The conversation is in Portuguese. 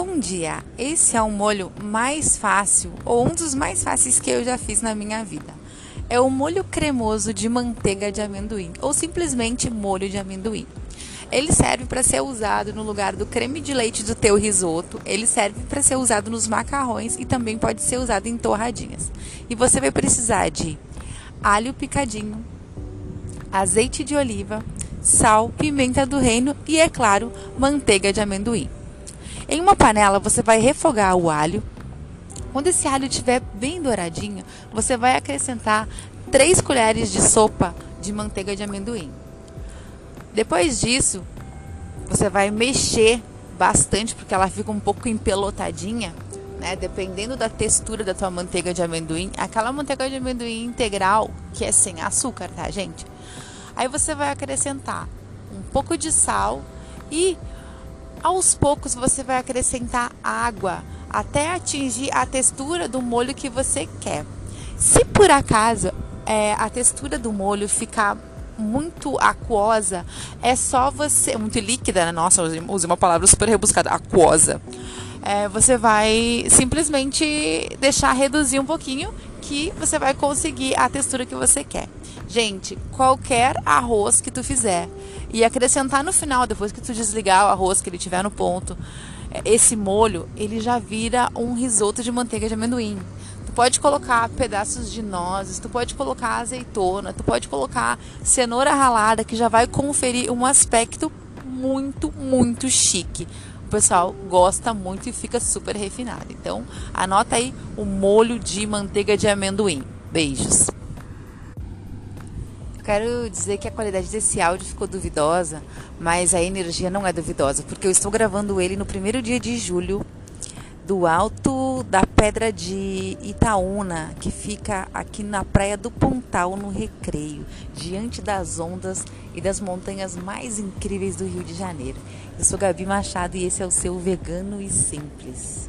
Bom dia! Esse é o molho mais fácil, ou um dos mais fáceis que eu já fiz na minha vida. É o molho cremoso de manteiga de amendoim, ou simplesmente molho de amendoim. Ele serve para ser usado no lugar do creme de leite do teu risoto, ele serve para ser usado nos macarrões e também pode ser usado em torradinhas. E você vai precisar de alho picadinho, azeite de oliva, sal, pimenta do reino e, é claro, manteiga de amendoim. Em uma panela, você vai refogar o alho. Quando esse alho estiver bem douradinho, você vai acrescentar 3 colheres de sopa de manteiga de amendoim. Depois disso, você vai mexer bastante porque ela fica um pouco empelotadinha, né? Dependendo da textura da tua manteiga de amendoim, aquela manteiga de amendoim integral que é sem açúcar, tá, gente? Aí você vai acrescentar um pouco de sal e aos poucos você vai acrescentar água até atingir a textura do molho que você quer. Se por acaso é, a textura do molho ficar muito aquosa, é só você. Muito líquida, né? Nossa, usei uma palavra super rebuscada, aquosa. É, você vai simplesmente deixar reduzir um pouquinho que você vai conseguir a textura que você quer. Gente, qualquer arroz que tu fizer e acrescentar no final, depois que tu desligar o arroz que ele tiver no ponto, é, esse molho, ele já vira um risoto de manteiga de amendoim. Tu pode colocar pedaços de nozes, tu pode colocar azeitona, tu pode colocar cenoura ralada, que já vai conferir um aspecto muito, muito chique. O pessoal gosta muito e fica super refinado. Então, anota aí o molho de manteiga de amendoim. Beijos. Quero dizer que a qualidade desse áudio ficou duvidosa, mas a energia não é duvidosa, porque eu estou gravando ele no primeiro dia de julho do alto da Pedra de Itaúna, que fica aqui na praia do Pontal, no Recreio, diante das ondas e das montanhas mais incríveis do Rio de Janeiro. Eu sou Gabi Machado e esse é o seu Vegano e Simples.